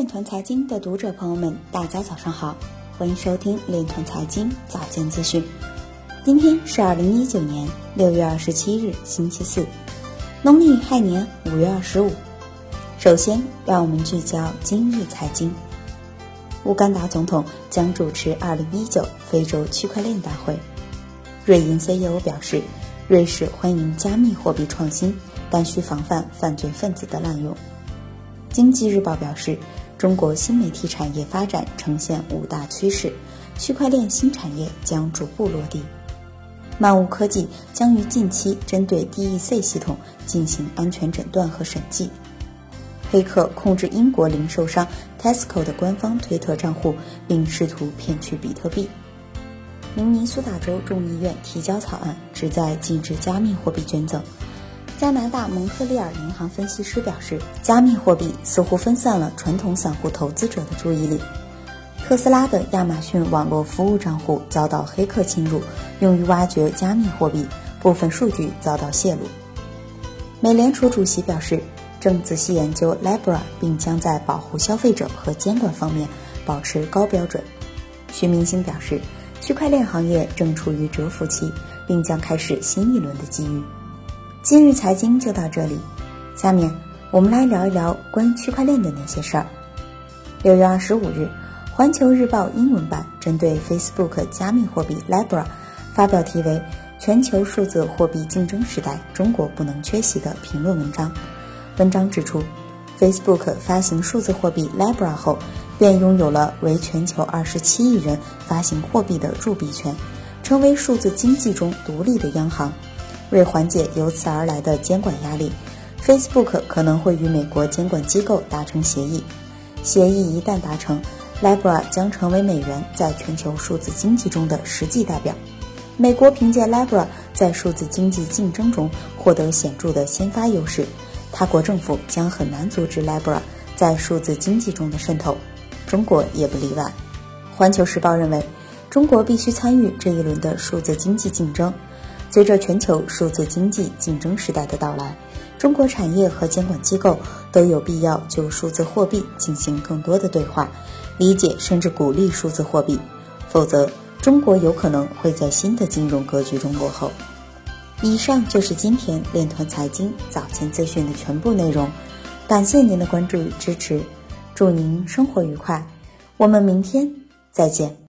链团财经的读者朋友们，大家早上好，欢迎收听链团财经早间资讯。今天是二零一九年六月二十七日，星期四，农历亥年五月二十五。首先，让我们聚焦今日财经。乌干达总统将主持二零一九非洲区块链大会。瑞银 CEO 表示，瑞士欢迎加密货币创新，但需防范犯罪分子的滥用。经济日报表示，中国新媒体产业发展呈现五大趋势，区块链新产业将逐步落地。漫雾科技将于近期针对 DEC 系统进行安全诊断和审计。黑客控制英国零售商 Tesco 的官方推特账户，并试图骗取比特币。明尼苏达州众议院提交草案，旨在禁止加密货币捐赠。加拿大蒙特利尔银行分析师表示，加密货币似乎分散了传统散户投资者的注意力。特斯拉的亚马逊网络服务账户遭到黑客侵入，用于挖掘加密货币，部分数据遭到泄露。美联储主席表示，正仔细研究 Libra，并将在保护消费者和监管方面保持高标准。徐明星表示，区块链行业正处于蛰伏期，并将开始新一轮的机遇。今日财经就到这里，下面我们来聊一聊关于区块链的那些事儿。六月二十五日，《环球日报》英文版针对 Facebook 加密货币 Libra 发表题为《全球数字货币竞争时代，中国不能缺席》的评论文章。文章指出，Facebook 发行数字货币 Libra 后，便拥有了为全球二十七亿人发行货币的铸币权，成为数字经济中独立的央行。为缓解由此而来的监管压力，Facebook 可能会与美国监管机构达成协议。协议一旦达成，Libra 将成为美元在全球数字经济中的实际代表。美国凭借 Libra 在数字经济竞争中获得显著的先发优势，他国政府将很难阻止 Libra 在数字经济中的渗透。中国也不例外。环球时报认为，中国必须参与这一轮的数字经济竞争。随着全球数字经济竞争时代的到来，中国产业和监管机构都有必要就数字货币进行更多的对话，理解甚至鼓励数字货币，否则中国有可能会在新的金融格局中落后。以上就是今天链团财经早间资讯的全部内容，感谢您的关注与支持，祝您生活愉快，我们明天再见。